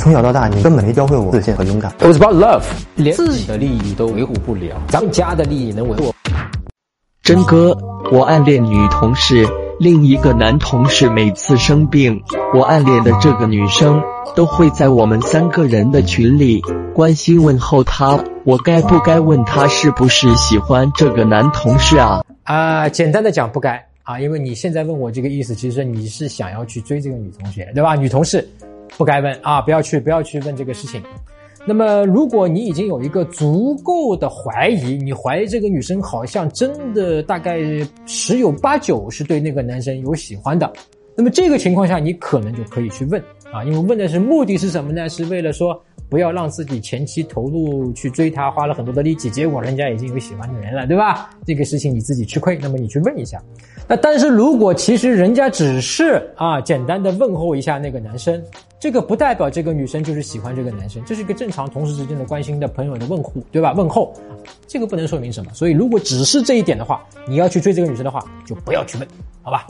从小到大，你根本没教会我自信和勇敢。It was about love，连自己的利益都维护不了，咱们家的利益能维护？真哥，我暗恋女同事，另一个男同事每次生病，我暗恋的这个女生都会在我们三个人的群里关心问候她。我该不该问她是不是喜欢这个男同事啊？啊、简单的讲不该啊，因为你现在问我这个意思，其实你是想要去追这个女同学，对吧？女同事不该问啊，不要去不要去问这个事情。那么，如果你已经有一个足够的怀疑，你怀疑这个女生好像真的大概十有八九是对那个男生有喜欢的，那么这个情况下，你可能就可以去问啊，因为问的是目的是什么呢？是为了说不要让自己前期投入去追她，花了很多的力气，结果人家已经有喜欢的人了，对吧？这个事情你自己吃亏，那么你去问一下。那但是如果其实人家只是啊简单的问候一下那个男生，这个不代表这个女生就是喜欢这个男生，这是一个正常同事之间的关心的朋友的问候，对吧？问候，这个不能说明什么。所以如果只是这一点的话，你要去追这个女生的话，就不要去问，好吧？